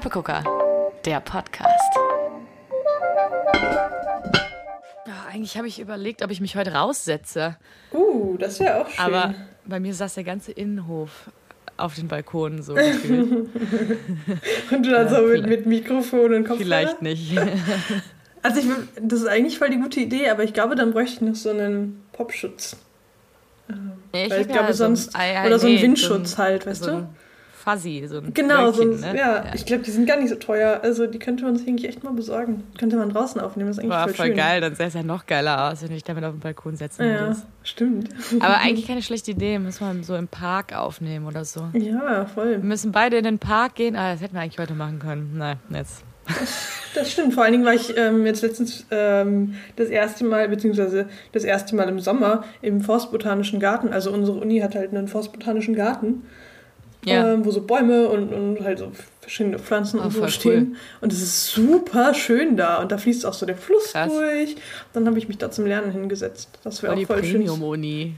Steppegucker, der Podcast. Ja, eigentlich habe ich überlegt, ob ich mich heute raussetze. Uh, das wäre auch schön. Aber bei mir saß der ganze Innenhof auf den Balkonen so gefühlt. und du dann ja, so mit, mit Mikrofon und Kopfhörer? Vielleicht nicht. also ich, das ist eigentlich voll die gute Idee, aber ich glaube, dann bräuchte ich noch so einen Popschutz. Ja, ich, Weil ich glaube ja sonst, so ein, oder so ein Windschutz so ein, halt, weißt so du? Fuzzy, so ein Genau, Wölkchen, so ein, ne? ja, ja, ich glaube, die sind gar nicht so teuer. Also die könnte man sich eigentlich echt mal besorgen. Könnte man draußen aufnehmen, das ist eigentlich Boah, voll, voll schön. geil, dann sähe es ja noch geiler aus, wenn ich damit auf den Balkon setzen Ja, würde. stimmt. Aber eigentlich keine schlechte Idee, muss man so im Park aufnehmen oder so. Ja, voll. Wir müssen beide in den Park gehen, ah, das hätten wir eigentlich heute machen können. Nein, jetzt. Das stimmt. Vor allen Dingen war ich ähm, jetzt letztens ähm, das erste Mal, beziehungsweise das erste Mal im Sommer im Forstbotanischen Garten. Also unsere Uni hat halt einen Forstbotanischen Garten, Ja. ähm, wo so Bäume und, und halt so verschiedene Pflanzen Oh, und so stehen. Und es ist super schön da. Und da fließt auch so der Fluss Krass. durch. Dann habe ich mich da zum Lernen hingesetzt. Das wäre auch voll schön. Das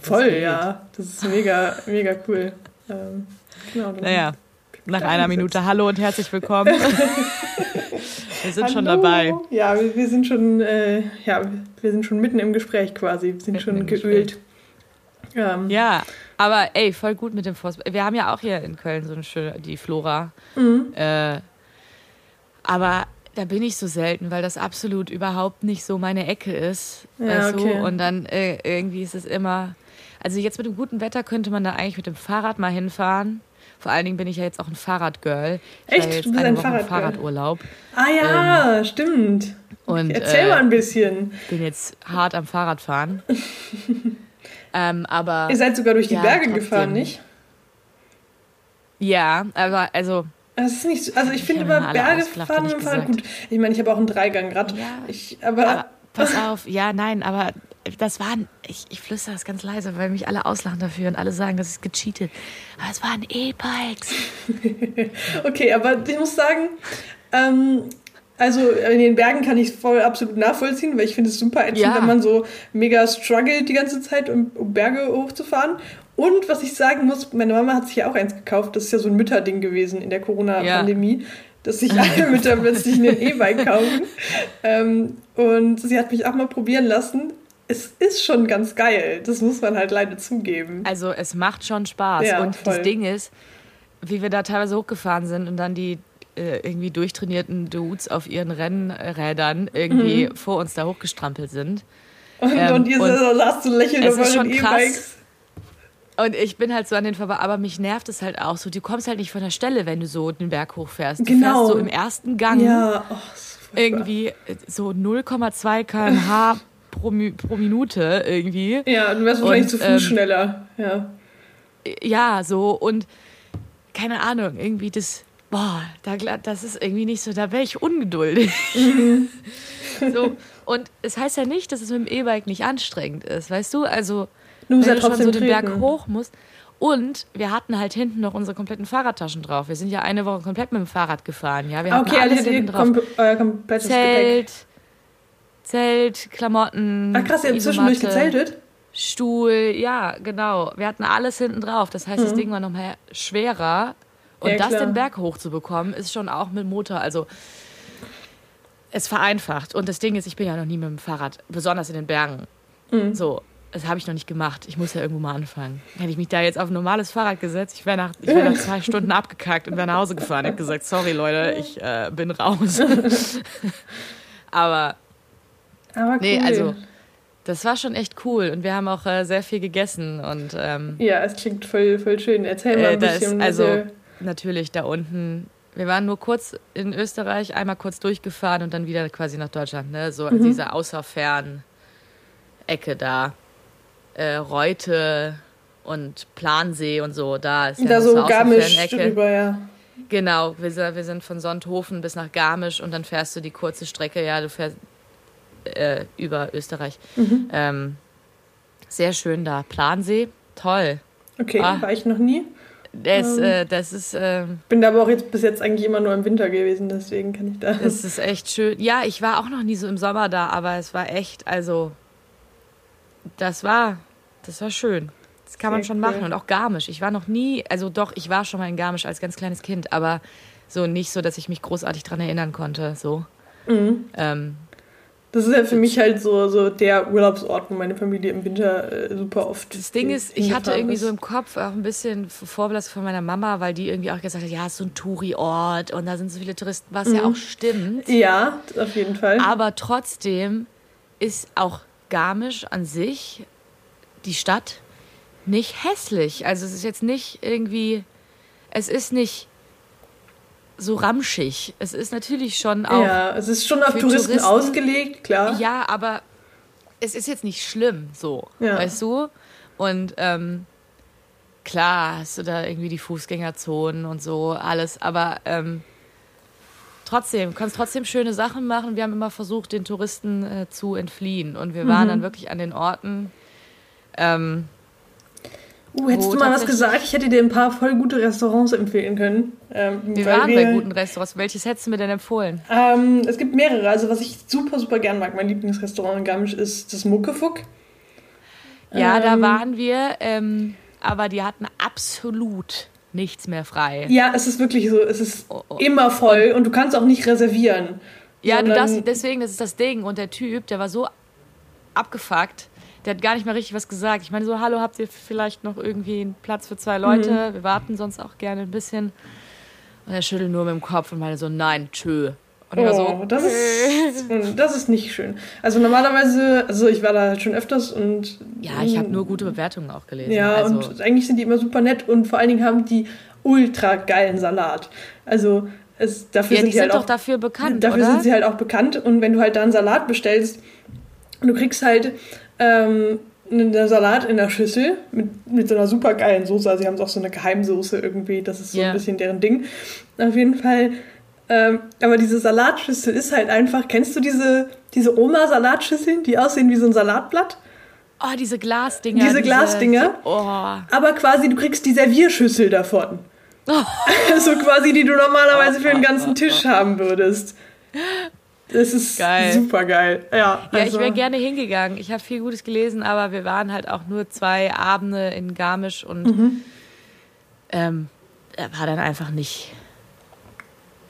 Voll, geht. ja. Das ist mega, mega cool. Ähm, genau, Naja, nach einer. Minute Hallo und herzlich willkommen. wir sind schon Hallo. dabei. Ja, wir, wir sind schon, äh, ja, wir sind schon mitten im Gespräch quasi. Wir sind Mitten schon geölt. Ähm, Ja, aber ey, voll gut mit dem Forst. Wir haben ja auch hier in Köln so eine schöne, die Flora. Mhm. Äh, aber da bin ich so selten, weil das absolut überhaupt nicht so meine Ecke ist. Ja, okay. du? Und dann äh, irgendwie ist es immer. Also jetzt mit dem guten Wetter könnte man da eigentlich mit dem Fahrrad mal hinfahren. Vor allen Dingen bin ich ja jetzt auch ein Fahrradgirl. Ich Echt? war jetzt Du bist eine ein Woche Fahrradgirl? Fahrradurlaub Ah ja, stimmt. und Erzähl äh, mal ein bisschen. bin jetzt hart am Fahrradfahren. ähm, aber Ihr seid sogar durch die ja, Berge trotzdem. gefahren, nicht? ja, aber also Das ist nicht, so- also ich finde immer Berge fahren mit ich dem Fahrrad gut. Ich meine, ich habe auch einen Dreigangrad. Ja. Ich, aber, Aber pass auf, ja, nein, aber das waren, ich, ich flüstere das ganz leise, weil mich alle auslachen dafür und alle sagen, das ist gecheatet. Aber es waren E-Bikes. okay, aber ich muss sagen, ähm, also in den Bergen kann ich es voll absolut nachvollziehen, weil ich finde es super ätzend, Ja. wenn man so mega struggelt die ganze Zeit, um, um Berge hochzufahren. Und was ich sagen muss, meine Mama hat sich ja auch eins gekauft. Das ist ja so ein Mütterding gewesen in der Corona-Pandemie, dass sich alle Mütter plötzlich ein E-Bike kaufen. Ähm, und sie hat mich auch mal probieren lassen. Es ist schon ganz geil. Das muss man halt leider zugeben. Also es macht schon Spaß. Ja, und voll. das Ding ist, wie wir da teilweise hochgefahren sind und dann die irgendwie durchtrainierten Dudes auf ihren Rennrädern irgendwie vor uns da hochgestrampelt sind. Und, Ähm, und ihr saßt es auf ist euren schon krass. E-Bikes. Und ich bin halt so an den vorbei, aber mich nervt es halt auch so. Du kommst halt nicht von der Stelle, wenn du so den Berg hochfährst. Du Genau. fährst so im ersten Gang Ja, oh, irgendwie äh, so 0,2 km/h pro, pro Minute irgendwie. Ja, du wärst wahrscheinlich zu Fuß ähm, schneller. Ja. Ja, so und keine Ahnung, irgendwie das, boah, da, das ist irgendwie nicht so, da wäre ich ungeduldig. so, und es heißt ja nicht, dass es mit dem E-Bike nicht anstrengend ist, weißt du? Also, Du wenn du schon so den Berg treten. hoch musst. Und wir hatten halt hinten noch unsere kompletten Fahrradtaschen drauf. Wir sind ja eine Woche komplett mit dem Fahrrad gefahren. Ja, wir okay, alles also hinten drauf. kom euer komplettes Gepäck. Zelt, Zelt, Klamotten. Ach krass, ihr habt zwischendurch gezeltet? Stuhl, ja, genau. Wir hatten alles hinten drauf. Das heißt, das Ding war noch mal schwerer. Und. Ja, das klar. den Berg hochzubekommen, ist schon auch mit Motor. Also es vereinfacht. Und das Ding ist, ich bin ja noch nie mit dem Fahrrad, besonders in den Bergen. Mhm. So, das habe ich noch nicht gemacht. Ich muss ja irgendwo mal anfangen. Hätte ich mich da jetzt auf ein normales Fahrrad gesetzt, ich wäre nach, ich wär nach zwei Stunden abgekackt und wäre nach Hause gefahren. Ich habe gesagt, sorry Leute, ich äh, bin raus. Aber Aber cool. nee, also das war schon echt cool. Und wir haben auch äh, sehr viel gegessen. Und ähm, Ja, es klingt voll, voll schön. Erzähl mal äh, ein da bisschen. ist also natürlich da unten. Wir waren nur kurz in Österreich, einmal kurz durchgefahren und dann wieder quasi nach Deutschland. Ne? So Mhm. diese außerfern Ecke da. Äh, Reute und Plansee und so. Da ist ja da so Garmisch drüber, ja. Genau, wir sind, wir sind von Sonthofen bis nach Garmisch und dann fährst du die kurze Strecke, ja, du fährst äh, über Österreich. Mhm. Ähm, sehr schön da. Plansee, toll. Okay, Ah. war ich noch nie. Das, Ähm. äh, das ist, ähm, Bin da aber auch jetzt bis jetzt eigentlich immer nur im Winter gewesen, deswegen kann ich da. das ist echt schön. Ja, ich war auch noch nie so im Sommer da, aber es war echt, also, das war, das war schön. Das kann man Sehr schon cool. machen. Und auch Garmisch. Ich war noch nie, also doch, ich war schon mal in Garmisch als ganz kleines Kind, aber So nicht so, dass ich mich großartig dran erinnern konnte. So. Mhm. Ähm, das ist ja für mich halt so, so der Urlaubsort, wo meine Familie im Winter äh, super oft. Das Ding ist, ich hatte irgendwie ist. so im Kopf auch ein bisschen Vorbelastung von meiner Mama, weil die irgendwie auch gesagt hat, ja, es ist so ein Touri-Ort und da sind so viele Touristen, was mhm. ja auch stimmt. Ja, auf jeden Fall. Aber trotzdem ist auch Garmisch an sich, die Stadt, nicht hässlich. Also es ist jetzt nicht irgendwie, es ist nicht so ramschig. Es ist natürlich schon auch. Ja, es ist schon auf Touristen, Touristen, ausgelegt, klar. Ja, aber es ist jetzt nicht schlimm, so, ja. weißt du? Und ähm, klar hast du da irgendwie die Fußgängerzonen und so, alles, aber ähm, trotzdem, du kannst trotzdem schöne Sachen machen. Wir haben immer versucht, den Touristen äh, zu entfliehen. Und wir waren mhm. dann wirklich an den Orten. Ähm, Uh, hättest du mal was gesagt? Ich hätte dir ein paar voll gute Restaurants empfehlen können. Ähm, wir waren wir, bei guten Restaurants. Welches hättest du mir denn empfohlen? Ähm, es gibt mehrere. Also was ich super, super gern mag, mein Lieblingsrestaurant in Garmisch ist das Muckefuck. Ja, ähm, da waren wir, ähm, aber die hatten absolut nichts mehr frei. Ja, es ist wirklich so. Es ist oh, oh. immer voll und du kannst auch nicht reservieren. Ja, du darfst, deswegen, das ist das Ding. Und der Typ, der war so abgefuckt der hat gar nicht mal richtig was gesagt. Ich meine, so, hallo, habt ihr vielleicht noch irgendwie einen Platz für zwei Leute? Mhm. Wir warten sonst auch gerne ein bisschen. Und er schüttelt nur mit dem Kopf und meine so, nein, tschö. Und oh, so, das, ist, das ist nicht schön. Also normalerweise, also ich war da halt schon öfters und... Ja, ich habe nur gute Bewertungen auch gelesen. Ja, also. und eigentlich sind die immer super nett und vor allen Dingen haben die ultra geilen Salat. Also es, dafür ja, sind die sind halt doch auch, dafür bekannt, Dafür oder? sind sie halt auch bekannt und wenn du halt da einen Salat bestellst, du kriegst halt ähm, einen Salat in der Schüssel mit, mit so einer super geilen Soße. Also sie haben auch so eine Geheimsoße irgendwie. Das ist so yeah. ein bisschen deren Ding. Auf jeden Fall. Ähm, aber diese Salatschüssel ist halt einfach. Kennst du diese, diese Oma-Salatschüsseln, die aussehen wie so ein Salatblatt? Oh, diese Glasdinger. Diese, diese Glasdinger. Oh. Aber quasi, du kriegst die Servierschüssel davon. Oh. so quasi, die du normalerweise für den ganzen Tisch haben würdest. Es ist geil. super geil. Ja, also. ja ich wäre gerne hingegangen. Ich habe viel Gutes gelesen, aber wir waren halt auch nur zwei Abende in Garmisch und mhm. ähm, war dann einfach nicht,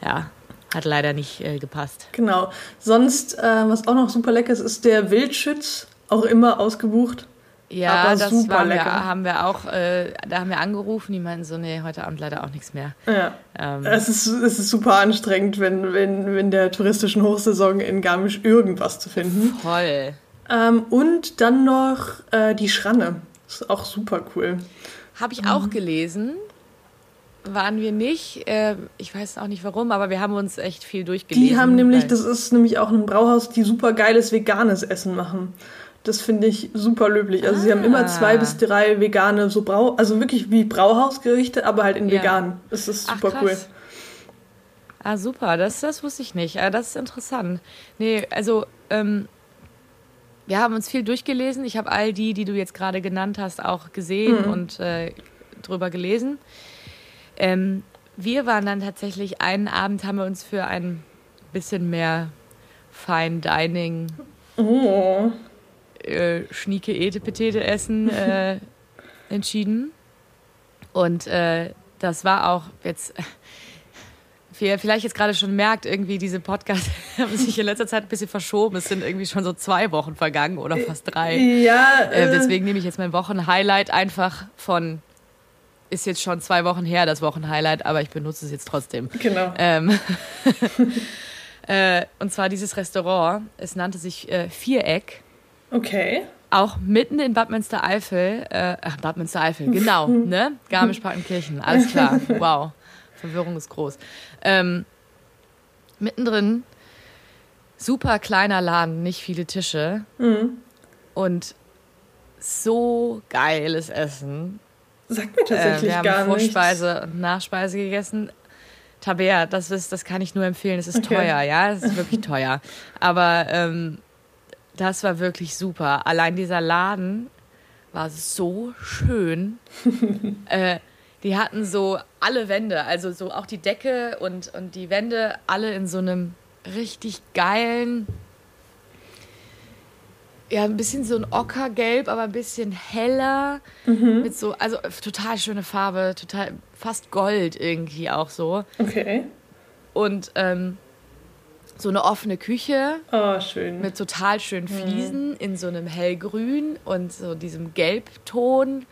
ja, hat leider nicht äh, gepasst. Genau. Sonst, äh, was auch noch super lecker ist, ist der Wildschütz, auch immer ausgebucht. Ja, aber das super lecker. Wir, haben wir auch, äh, da haben wir angerufen, die meinten so, nee, heute Abend leider auch nichts mehr. Ja. Ähm, es, ist, es ist super anstrengend, wenn, wenn, wenn der touristischen Hochsaison in Garmisch irgendwas zu finden. Voll. Ähm, und dann noch äh, die Schranne. ist auch super cool. Habe ich auch gelesen. Waren wir nicht. Äh, ich weiß auch nicht warum, aber wir haben uns echt viel durchgelesen. Die haben nämlich, das ist nämlich auch ein Brauhaus, die super geiles veganes Essen machen. Das finde ich super löblich. Also ah. sie haben immer zwei bis drei vegane, so Brau, also wirklich wie Brauhausgerichte, aber halt in ja. vegan. Das ist super Ach, cool. Ah, super, das, das wusste ich nicht. Ah, das ist interessant. Nee, also ähm, wir haben uns viel durchgelesen. Ich habe all die, die du jetzt gerade genannt hast, auch gesehen mhm. und äh, drüber gelesen. Ähm, wir waren dann tatsächlich einen Abend, haben wir uns für ein bisschen mehr Fine Dining oh äh, Schnieke Etepetete essen äh, entschieden. Und äh, das war auch jetzt, wie ihr vielleicht jetzt gerade schon merkt, irgendwie diese Podcasts haben sich in letzter Zeit ein bisschen verschoben. Es sind irgendwie schon so zwei Wochen vergangen oder fast drei. Ja. Äh, deswegen nehme ich jetzt mein Wochenhighlight einfach von ist jetzt schon zwei Wochen her, das Wochenhighlight, aber ich benutze es jetzt trotzdem. Genau. Ähm, äh, und zwar dieses Restaurant, es nannte sich äh, Viereck Okay. Auch mitten in Bad Münstereifel, äh, ach, Bad Münstereifel, genau, ne? Garmisch-Partenkirchen, alles klar, wow. Verwirrung ist groß. Ähm, mittendrin, super kleiner Laden, nicht viele Tische. Mhm. Und so geiles Essen. Sagt mir tatsächlich äh, wir haben Vorspeise nichts. und Nachspeise gegessen. Tabea, das ist, das kann ich nur empfehlen. Es ist okay. teuer, ja, es ist wirklich teuer. Aber ähm, das war wirklich super. Allein dieser Laden war so schön. äh, die hatten so alle Wände, also so auch die Decke und, und die Wände alle in so einem richtig geilen, ja, ein bisschen so ein Ockergelb, aber ein bisschen heller. Mhm. Mit so, also total schöne Farbe, total fast Gold irgendwie auch so. Okay. und ähm, so eine offene Küche. Oh, schön. Mit total schönen mhm. Fliesen mhm. in so einem hellgrün und so diesem Gelbton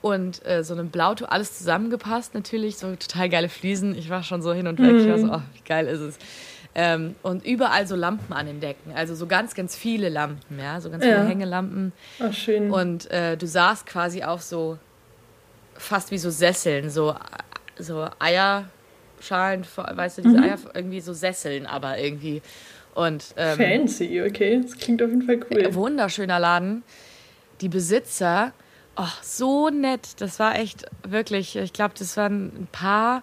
und äh, so einem Blauton. Alles zusammengepasst natürlich. So total geile Fliesen. Ich war schon so hin und weg. Mhm. Ich war so, oh, wie geil ist es. Ähm, und überall so Lampen an den Decken. Also so ganz, ganz viele Lampen, ja. So ganz ja. viele Hängelampen. Ach, schön. Und äh, du saßt quasi auf so fast wie so Sesseln, so, so Eier Schalen, weißt du, diese mhm. Eier, irgendwie so Sesseln, aber irgendwie. Und, ähm, Fancy, okay. Das klingt auf jeden Fall cool. Wunderschöner Laden. Die Besitzer, oh, so nett. Das war echt wirklich, ich glaube, das waren ein Paar,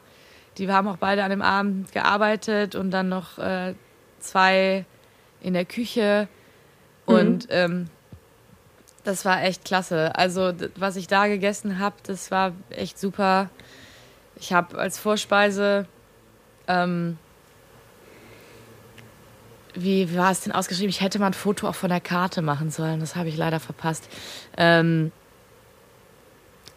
die haben auch beide an dem Abend gearbeitet und dann noch äh, zwei in der Küche. Mhm. Und mhm. ähm, das war echt klasse. Also, was ich da gegessen habe, das war echt super. Ich habe als Vorspeise, ähm, wie, war es denn ausgeschrieben? Ich hätte mal ein Foto auch von der Karte machen sollen. Das habe ich leider verpasst. Ähm,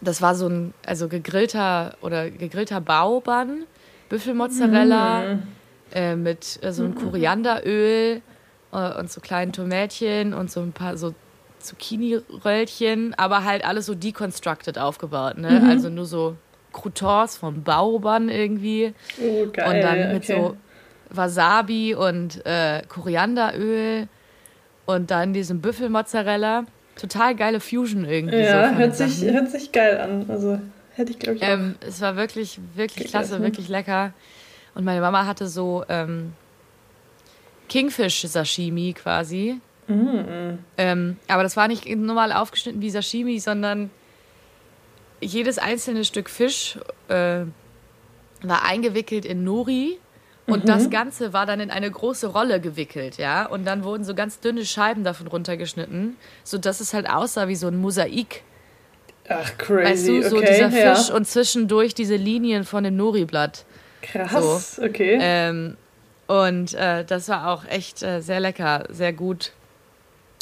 das war so ein, also gegrillter oder gegrillter Baubann, Büffelmozzarella mm. äh, mit äh, so einem Korianderöl äh, und so kleinen Tomätchen und so ein paar so Zucchini-Röllchen, aber halt alles so deconstructed aufgebaut, ne? Mhm. Also nur so Croutons vom Baubann irgendwie. Oh, geil. Und dann mit okay. so Wasabi und äh, Korianderöl und dann diesem Büffelmozzarella. Total geile Fusion irgendwie. Ja, so hört, sich, hört sich geil an. Also hätte ich, glaube ich, auch. Ähm, es war wirklich, wirklich klasse, essen. wirklich lecker. Und meine Mama hatte so ähm, Kingfish-Sashimi quasi. Mm. Ähm, aber das war nicht normal aufgeschnitten wie Sashimi, sondern jedes einzelne Stück Fisch äh, war eingewickelt in Nori und mhm. das Ganze war dann in eine große Rolle gewickelt, ja. Und dann wurden so ganz dünne Scheiben davon runtergeschnitten, sodass es halt aussah wie so ein Mosaik. Ach, crazy. Weißt du, so okay, dieser Fisch ja. und zwischendurch diese Linien von dem Nori-Blatt. Krass, so. okay. Ähm, und äh, das war auch echt äh, sehr lecker, sehr gut.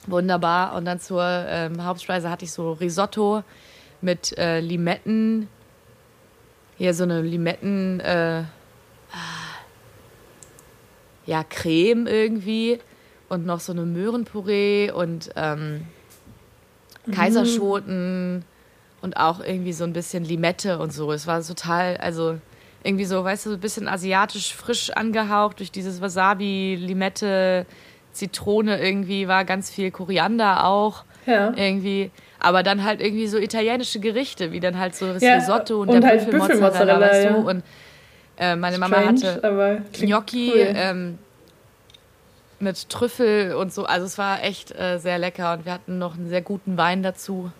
Wunderbar. Und dann zur ähm, Hauptspeise hatte ich so Risotto mit äh, Limetten. Hier so eine Limetten, äh, ja, Creme irgendwie. Und noch so eine Möhrenpüree und ähm, mhm. Kaiserschoten mm. und auch irgendwie so ein bisschen Limette und so. Es war total, also irgendwie so, weißt du, so ein bisschen asiatisch frisch angehaucht durch dieses Wasabi, Limette, Zitrone irgendwie, war ganz viel Koriander auch. Ja. Irgendwie. Aber dann halt irgendwie so italienische Gerichte, wie dann halt so das ja, Risotto und, und der halt Büffelmozzarella, weißt du? Ja. Und äh, meine Strange, Mama hatte Gnocchi cool. ähm, mit Trüffel und so. Also es war echt äh, sehr lecker und wir hatten noch einen sehr guten Wein dazu.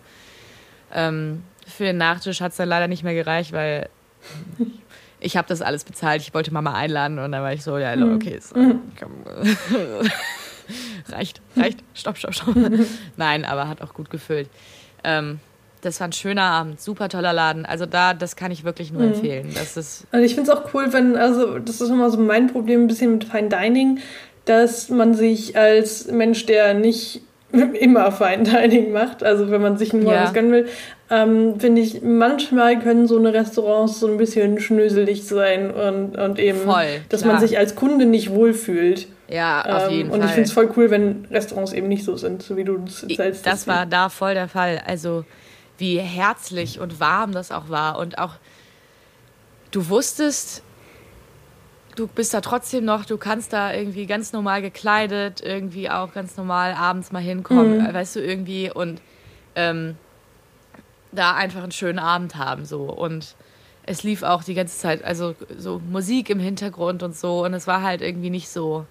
Ähm, für den Nachtisch hat es dann leider nicht mehr gereicht, weil ich habe das alles bezahlt. Ich wollte Mama einladen und dann war ich so, ja, mhm. okay, so, mhm. reicht, reicht, stopp, stopp, stopp. Nein, aber hat auch gut gefüllt. Ähm, das war ein schöner Abend, super toller Laden. Also da, das kann ich wirklich nur mhm. empfehlen. Das ist also ich finde es auch cool, wenn, also das ist immer so mein Problem ein bisschen mit Fine Dining, dass man sich als Mensch, der nicht immer Fine Dining macht, also wenn man sich nur ja. was gönnen will, ähm, finde ich, manchmal können so eine Restaurants so ein bisschen schnöselig sein und, und eben, Voll, dass man sich als Kunde nicht wohlfühlt. Ja, auf ähm, jeden und Fall. Und ich finde es voll cool, wenn Restaurants eben nicht so sind, so wie du es erzählst. Das war da voll der Fall. Also wie herzlich und warm das auch war und auch du wusstest, du bist da trotzdem noch, du kannst da irgendwie ganz normal gekleidet, irgendwie auch ganz normal abends mal hinkommen, mhm. weißt du, irgendwie und ähm, da einfach einen schönen Abend haben so und es lief auch die ganze Zeit, also so Musik im Hintergrund und so und es war halt irgendwie nicht so,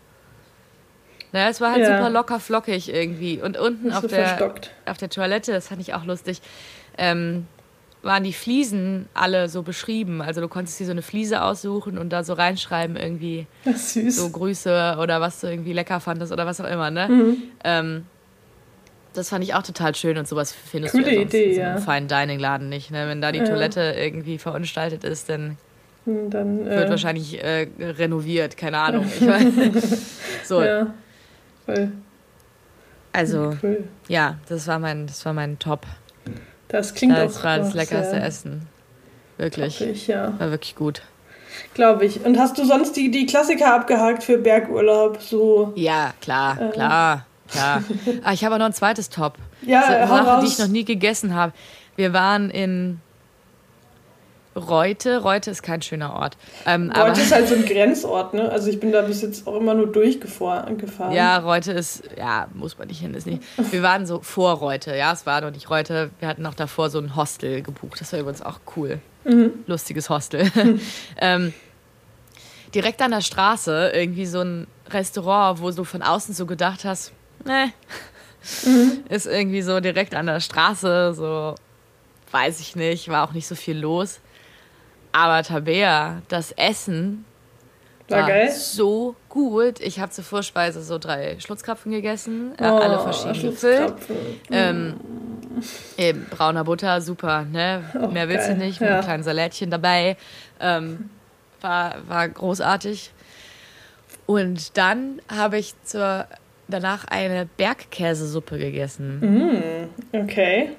naja, es war halt ja. super locker flockig irgendwie und unten auf der, auf der Toilette, das fand ich auch lustig, ähm, waren die Fliesen alle so beschrieben. Also du konntest dir so eine Fliese aussuchen und da so reinschreiben irgendwie so Grüße oder was du irgendwie lecker fandest oder was auch immer, ne? Mhm. Ähm, das fand ich auch total schön und sowas findest Coole du ja Idee, in so einem ja. feinen Dining-Laden nicht. Ne? Wenn da die ja. Toilette irgendwie verunstaltet ist, dann, hm, dann wird äh, wahrscheinlich äh, renoviert, keine Ahnung. Ich mein, so. Ja, voll. Also, cool. ja, das war mein, das war mein Top. Das klingt das auch war das leckerste Essen. Wirklich. Toppig, ja. War wirklich gut. Glaube ich. Und hast du sonst die, die Klassiker abgehakt für Bergurlaub? So, ja, klar, äh. klar, klar. ah, ich habe auch noch ein zweites Top. Ja, so Sache, die ich noch nie gegessen habe. Wir waren in Reute. Reute ist kein schöner Ort. Ähm, Reute ist halt so ein Grenzort, ne? Also ich bin da bis jetzt auch immer nur durchgefahren. Ja, Reute ist, ja, muss man nicht hin, ist nicht. Wir waren so vor Reute, ja, es war noch nicht Reute. Wir hatten auch davor so ein Hostel gebucht. Das war übrigens auch cool. Mhm. Lustiges Hostel. Mhm. ähm, direkt an der Straße irgendwie so ein Restaurant, wo du von außen so gedacht hast, ne, mhm. ist irgendwie so direkt an der Straße, so weiß ich nicht, war auch nicht so viel los. Aber Tabea, das Essen war, war geil. so gut. Ich habe zur Vorspeise so drei Schlutzkrapfen gegessen, äh, oh, alle verschieden gefüllt. Ähm, eben, brauner Butter, super, ne? Oh, Mehr willst geil. du nicht, mit ja. einem kleinen Salätchen dabei. Ähm, war, war großartig. Und dann habe ich zur, danach eine Bergkäsesuppe gegessen. Mm, okay.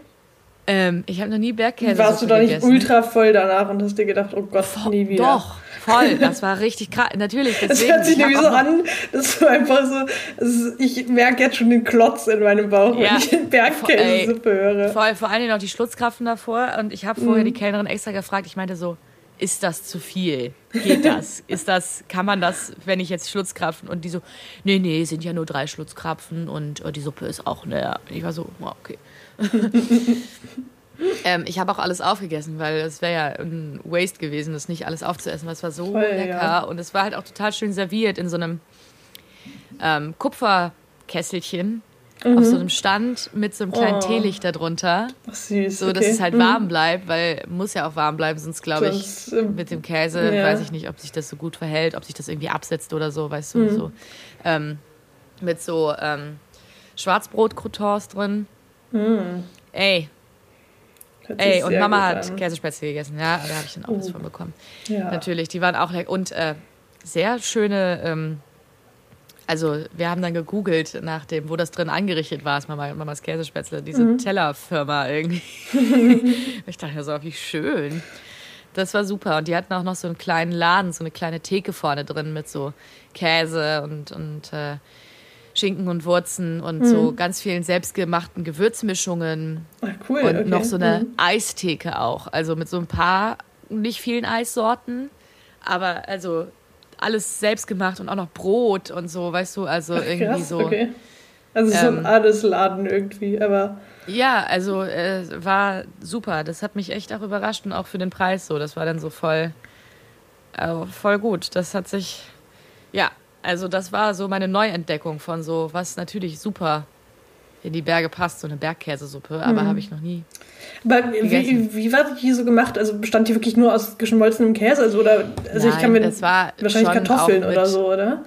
Ähm, ich habe noch nie Bergkäse Warst du da nicht ultra voll danach und hast dir gedacht, oh Gott, Vo nie wieder? Doch, voll. Das war richtig krass. Natürlich, deswegen. Es hört sich nämlich so an, dass du einfach so, ist, ich merke jetzt schon den Klotz in meinem Bauch, ja, wenn ich Bergkäsesuppe höre. Voll, vor allem noch die Schlutzkraften davor. Und ich habe vorher mm. die Kellnerin extra gefragt, ich meinte so, ist das zu viel? Geht das? ist das, kann man das, wenn ich jetzt Schlutzkrapfen und die so, nee, nee, sind ja nur drei Schlutzkrapfen und oh, die Suppe ist auch, ne, ich war so, oh, okay. ähm, ich habe auch alles aufgegessen, weil es wäre ja ein Waste gewesen, das nicht alles aufzuessen, weil es war so Voll, lecker ja. und es war halt auch total schön serviert in so einem ähm, Kupferkesselchen mhm. auf so einem Stand mit so einem kleinen oh. Teelicht darunter. Ach, süß. So, dass okay. es halt mhm. warm bleibt, weil muss ja auch warm bleiben, sonst glaube ich, das, ähm, mit dem Käse ja. weiß ich nicht, ob sich das so gut verhält, ob sich das irgendwie absetzt oder so, weißt du, mhm. so. Ähm, mit so ähm, Schwarzbrot-Croutons drin. Mm. Ey. Ey, und Mama hat Käsespätzle gegessen, ja, da habe ich dann auch oh. was von bekommen. Ja. Natürlich, die waren auch lecker. Und äh, sehr schöne, ähm, also wir haben dann gegoogelt nach dem, wo das drin angerichtet war, ist Mama, Mamas Käsespätzle, diese mhm. Tellerfirma irgendwie. ich dachte ja so, wie schön. Das war super. Und die hatten auch noch so einen kleinen Laden, so eine kleine Theke vorne drin mit so Käse und, und äh, Schinken und Wurzen und mhm. so ganz vielen selbstgemachten Gewürzmischungen. Ach, cool. Und okay. noch so eine mhm. Eistheke auch. Also mit so ein paar, nicht vielen Eissorten, aber also alles selbst gemacht und auch noch Brot und so, weißt du, also Ach, irgendwie krass, so. Okay. Also so ähm, ein Adesladen irgendwie, aber. Ja, also äh, war super. Das hat mich echt auch überrascht und auch für den Preis so. Das war dann so voll, äh, voll gut. Das hat sich, ja, also das war so meine Neuentdeckung von so, was natürlich super in die Berge passt, so eine Bergkäsesuppe, aber mhm. habe ich noch nie. Aber wie, wie, war die so gemacht? Also bestand die wirklich nur aus geschmolzenem Käse? Also, oder, also Nein, ich kann mir es war wahrscheinlich Kartoffeln mit, oder so, oder?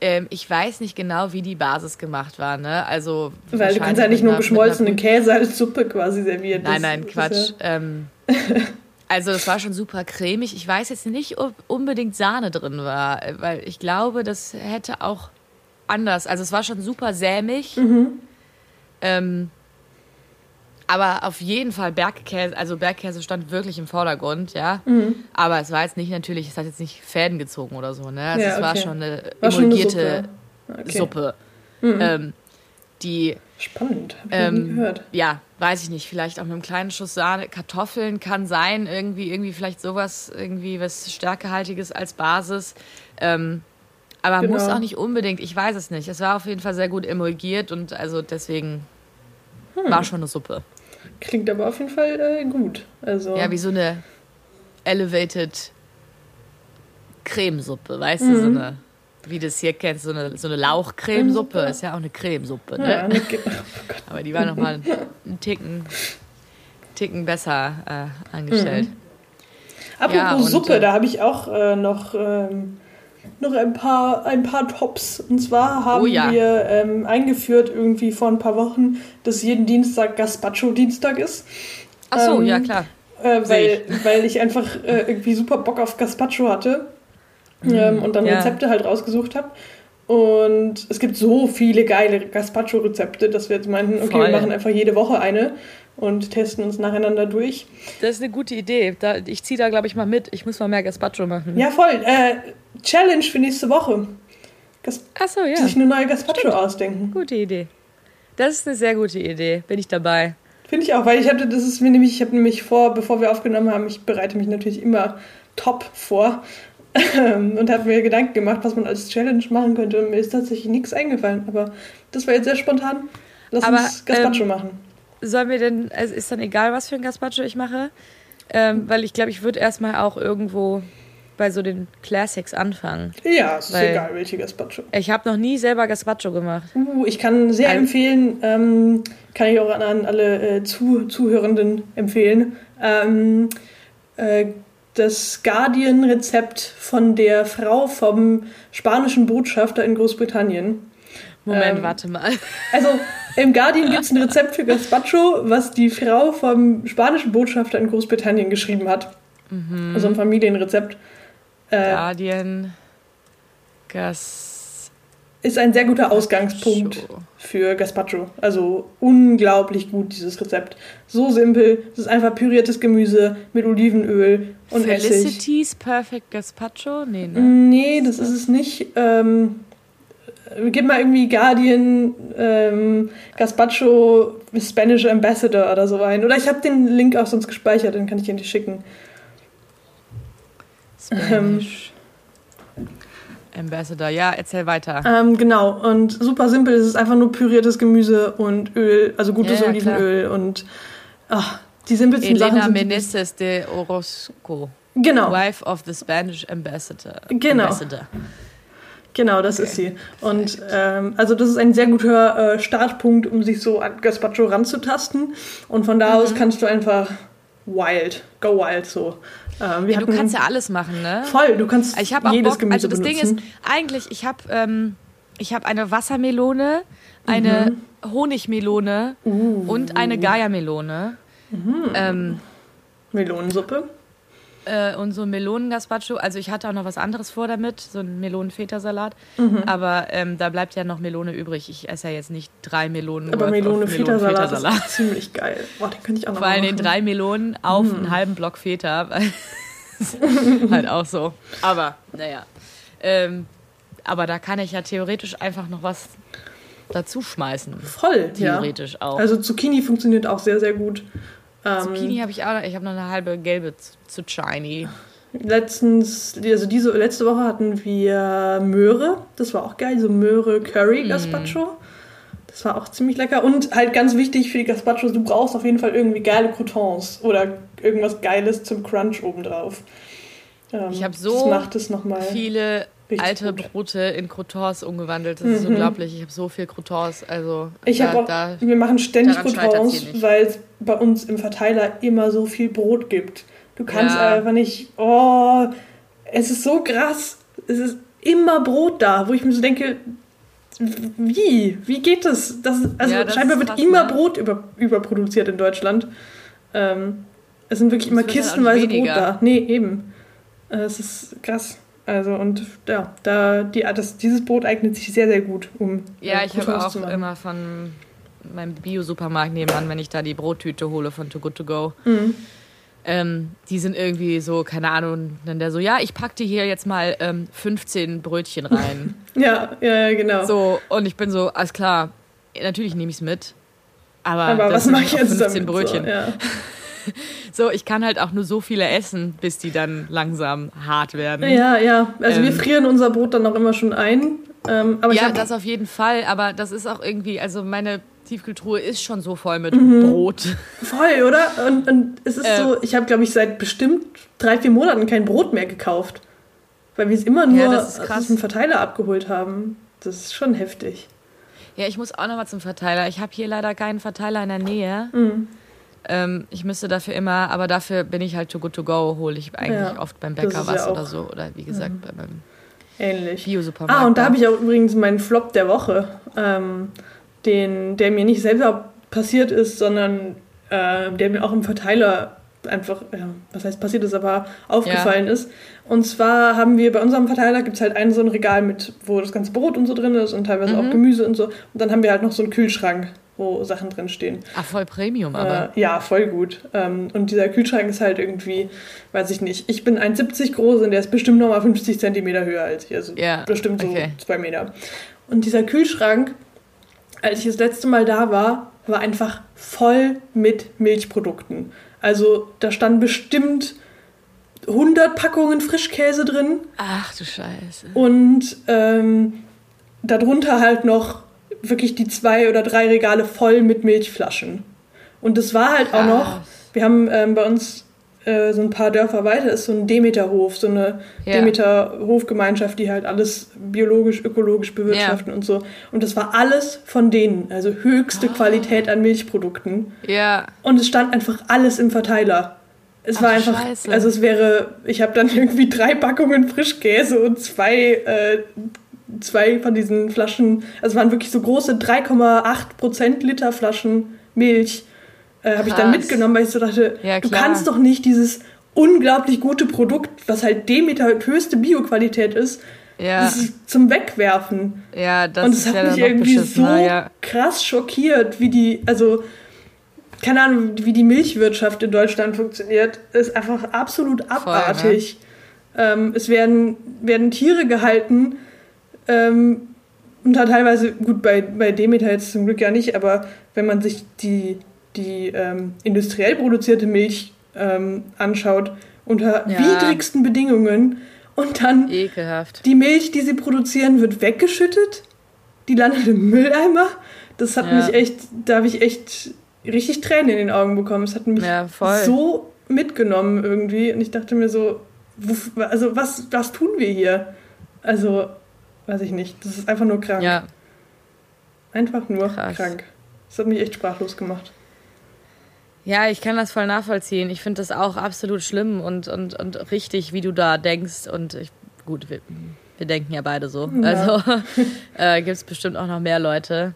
Ähm, ich weiß nicht genau, wie die Basis gemacht war, ne? Also weil du kannst ja nicht nur geschmolzenen Käse als Suppe quasi servieren. Nein, nein, Quatsch. Ja ähm, Also das war schon super cremig. Ich weiß jetzt nicht, ob unbedingt Sahne drin war, weil ich glaube, das hätte auch anders. Also es war schon super sämig. Mhm. Ähm, aber auf jeden Fall Bergkäse, also Bergkäse stand wirklich im Vordergrund, ja. Mhm. Aber es war jetzt nicht natürlich, es hat jetzt nicht Fäden gezogen oder so, ne? Also ja, es okay. war schon eine emulgierte Suppe. Okay. Suppe. Mhm. Ähm, die Spannend, hab ich ähm, nie gehört. Ja, weiß ich nicht. Vielleicht auch mit einem kleinen Schuss Sahne. Kartoffeln kann sein, irgendwie, irgendwie vielleicht sowas, irgendwie was Stärkehaltiges als Basis. Ähm, aber genau. muss auch nicht unbedingt, ich weiß es nicht. Es war auf jeden Fall sehr gut emulgiert und also deswegen hm. war schon eine Suppe. Klingt aber auf jeden Fall äh, gut. Also ja, wie so eine elevated Cremesuppe, weißt mhm. du, so eine wie du es hier kennst, so eine, so eine Lauchcremesuppe. Ist ja auch eine Cremesuppe, ne? Ja, eine oh Aber die war nochmal einen Ticken, Ticken besser äh, angestellt. Mhm. Apropos ja, Suppe, äh, da habe ich auch äh, noch, ähm, noch ein, paar, ein paar Tops. Und zwar haben oh, ja. wir ähm, eingeführt, irgendwie vor ein paar Wochen, dass jeden Dienstag Gazpacho-Dienstag ist. Ach so, ähm, ja klar. Äh, weil, ich. weil ich einfach äh, irgendwie super Bock auf Gazpacho hatte ähm, und dann ja. Rezepte halt rausgesucht habe. Und es gibt so viele geile Gazpacho-Rezepte, dass wir jetzt meinten, okay, Voll. wir machen einfach jede Woche eine. und testen uns nacheinander durch. Das ist eine gute Idee. Da, ich ziehe da, glaube ich, mal mit. Ich muss mal mehr Gazpacho machen. Ja, voll. Äh, Challenge für nächste Woche. Gas Ach so, ja. Sich eine neue Gazpacho Stimmt. ausdenken. Gute Idee. Das ist eine sehr gute Idee. Bin ich dabei. Finde ich auch, weil ich hatte, das ist mir nämlich, ich habe nämlich vor, bevor wir aufgenommen haben, ich bereite mich natürlich immer top vor und habe mir Gedanken gemacht, was man als Challenge machen könnte. Und mir ist tatsächlich nichts eingefallen. Aber das war jetzt sehr spontan. Lass Aber, uns Gazpacho ähm, machen. Sollen wir denn, also ist dann egal, was für ein Gazpacho ich mache? Ähm, weil ich glaube, ich würde erstmal auch irgendwo bei so den Classics anfangen. Ja, es ist egal, welche Gazpacho. Ich habe noch nie selber Gazpacho gemacht. Uh, ich kann sehr also, empfehlen, ähm, kann ich auch an, an alle äh, Zu Zuhörenden empfehlen, ähm, äh, das Guardian-Rezept von der Frau vom spanischen Botschafter in Großbritannien. Moment, ähm, warte mal. Also im Guardian gibt es ein Rezept für Gazpacho, was die Frau vom spanischen Botschafter in Großbritannien geschrieben hat. Mhm. Also ein Familienrezept. Äh, Guardian Gas. Ist ein sehr guter Ausgangspunkt für Gazpacho. Also unglaublich gut, dieses Rezept. So simpel. Es ist einfach püriertes Gemüse mit Olivenöl und Felicity's Essig. Perfect Gazpacho? Nee, ne? Nee, das ist es nicht. Ähm, gib mal irgendwie Guardian ähm, Gazpacho Spanish Ambassador oder so ein. Oder ich habe den Link auch sonst gespeichert, den kann ich dir nicht schicken. Spanish. Ambassador, ja, erzähl weiter. Ähm, genau, und super simpel, es ist einfach nur püriertes Gemüse und Öl, also gutes ja, ja, Olivenöl klar. und ach, die simpelsten Elena Sachen. Elena Meneses de Orozco. Genau. Wife of the Spanish Ambassador. Genau. Ambassador. Genau, das okay. ist sie. Und ähm, also das ist ein sehr guter äh, Startpunkt, um sich so an Gazpacho ranzutasten. Und von da mhm. aus kannst du einfach wild, go wild so. Ähm, ja, du kannst ja alles machen, ne? Voll, du kannst ich auch jedes Bock, Gemüse Also das benutzen. Ding ist, eigentlich, ich habe ähm, hab eine Wassermelone, eine mhm. Honigmelone uh. und eine Gaia-Melone. Mhm. Ähm, Melonensuppe? Äh, und so ein Melonen-Gazpacho. Also ich hatte auch noch was anderes vor damit, so ein Melonen-Feta-Salat. Mhm. Aber ähm, da bleibt ja noch Melone übrig. Ich esse ja jetzt nicht drei Melonen. Aber Melone-Feta-Salat Melone ist ziemlich geil. Boah, den könnte ich auch noch Vor allem den drei Melonen auf mhm. einen halben Block Feta. halt auch so. Aber, naja. Ähm, aber da kann ich ja theoretisch einfach noch was dazu schmeißen. Voll, Theoretisch ja. auch. Also Zucchini funktioniert auch sehr, sehr gut. Ähm, Zucchini habe ich auch noch. Ich habe noch eine halbe gelbe Zucchini. Letztens, also diese letzte Woche hatten wir Möhre. Das war auch geil. So Möhre Curry mm. Gazpacho. Das war auch ziemlich lecker. Und halt ganz wichtig für die Gazpachos, du brauchst auf jeden Fall irgendwie geile Croutons oder irgendwas Geiles zum Crunch obendrauf. Ähm, ich habe so viele alte gut. Brote in Croutons umgewandelt. Das mhm. ist unglaublich. Ich habe so viel Croutons. Also ich da, auch, da, wir machen ständig Croutons, weil es bei uns im Verteiler immer so viel Brot gibt. Du kannst ja. einfach nicht. Oh, es ist so krass. Es ist immer Brot da, wo ich mir so denke, wie? Wie geht das? das also ja, das scheinbar wird immer ne? Brot über, überproduziert in Deutschland. Ähm, es sind wirklich das immer kistenweise Brot da. Nee, eben. Äh, es ist krass. Also und ja, da die, das, dieses Brot eignet sich sehr, sehr gut, um. Ja, äh, ich habe auch immer von meinem Bio-Supermarkt nebenan, wenn ich da die Brottüte hole von Too Good To Go. Mhm. Ähm, die sind irgendwie so, keine Ahnung, dann der so, ja, ich packte hier jetzt mal ähm, 15 Brötchen rein. ja, ja, genau. So, und ich bin so, alles klar, natürlich nehme ich es mit. Aber, aber was mache ich jetzt 15 damit? Brötchen. So, ja. so, ich kann halt auch nur so viele essen, bis die dann langsam hart werden. Ja, ja. Also ähm, wir frieren unser Brot dann auch immer schon ein. Ähm, aber ja, das auf jeden Fall. Aber das ist auch irgendwie, also meine Tiefkühltruhe ist schon so voll mit mhm. Brot. Voll, oder? Und, und es ist äh, so, ich habe, glaube ich, seit bestimmt drei, vier Monaten kein Brot mehr gekauft. Weil wir es immer nur ja, aus dem Verteiler abgeholt haben. Das ist schon heftig. Ja, ich muss auch noch mal zum Verteiler. Ich habe hier leider keinen Verteiler in der Nähe. Mhm. Ähm, ich müsste dafür immer, aber dafür bin ich halt to good to go, hole ich eigentlich ja, oft beim Bäcker was ja oder so. Oder wie gesagt, mhm. bei meinem Ähnlich. Bio-Supermarkt. Ah, und da habe ich auch übrigens meinen Flop der Woche, ähm, den, der mir nicht selber passiert ist, sondern äh, der mir auch im Verteiler einfach, ja, was heißt passiert ist, aber aufgefallen ja. ist. Und zwar haben wir bei unserem Verteiler gibt es halt ein so ein Regal mit, wo das ganze Brot und so drin ist und teilweise mhm. auch Gemüse und so. Und dann haben wir halt noch so einen Kühlschrank wo Sachen drin stehen. Ach, voll Premium, aber. Äh, ja, voll gut. Ähm, und dieser Kühlschrank ist halt irgendwie, weiß ich nicht, ich bin 1,70 groß und der ist bestimmt nochmal 50 Zentimeter höher als ich. Also ja, bestimmt so okay. zwei Meter. Und dieser Kühlschrank, als ich das letzte Mal da war, war einfach voll mit Milchprodukten. Also da standen bestimmt 100 Packungen Frischkäse drin. Ach du Scheiße. Und ähm, darunter halt noch wirklich die zwei oder drei Regale voll mit Milchflaschen. Und das war halt Krass. auch noch, wir haben ähm, bei uns äh, so ein paar Dörfer weiter, ist so ein Demeterhof, so eine ja. Demeter-Hofgemeinschaft, die halt alles biologisch, ökologisch bewirtschaften ja. und so. Und das war alles von denen, also höchste oh. Qualität an Milchprodukten. Ja. Und es stand einfach alles im Verteiler. Es Ach, war einfach, Scheiße. also es wäre, ich habe dann irgendwie drei Packungen Frischkäse und zwei äh, zwei von diesen Flaschen, also es waren wirklich so große 3,8% Liter Flaschen Milch, äh, habe ich dann mitgenommen, weil ich so dachte, ja, du kannst doch nicht dieses unglaublich gute Produkt, was halt Demeter höchste Bioqualität ist, ja. zum Wegwerfen. Ja, das Und es hat ja mich irgendwie so ja. krass schockiert, wie die, also keine Ahnung, wie die Milchwirtschaft in Deutschland funktioniert, ist einfach absolut abartig. Voll, ne? ähm, es werden, werden Tiere gehalten, ähm, und da teilweise, gut, bei, bei Demeter jetzt zum Glück ja nicht, aber wenn man sich die, die ähm, industriell produzierte Milch ähm, anschaut, unter ja. widrigsten Bedingungen und dann Ekelhaft. die Milch, die sie produzieren, wird weggeschüttet, die landet im Mülleimer. Das hat ja. mich echt, da habe ich echt richtig Tränen in den Augen bekommen. Es hat mich ja, so mitgenommen irgendwie und ich dachte mir so, also was, was tun wir hier? Also weiß ich nicht. Das ist einfach nur krank. Ja. Einfach nur Krass. krank. Das hat mich echt sprachlos gemacht. Ja, ich kann das voll nachvollziehen. Ich finde das auch absolut schlimm und, und, und richtig, wie du da denkst. Und ich, gut, wir, wir denken ja beide so. Ja. Also äh, gibt es bestimmt auch noch mehr Leute.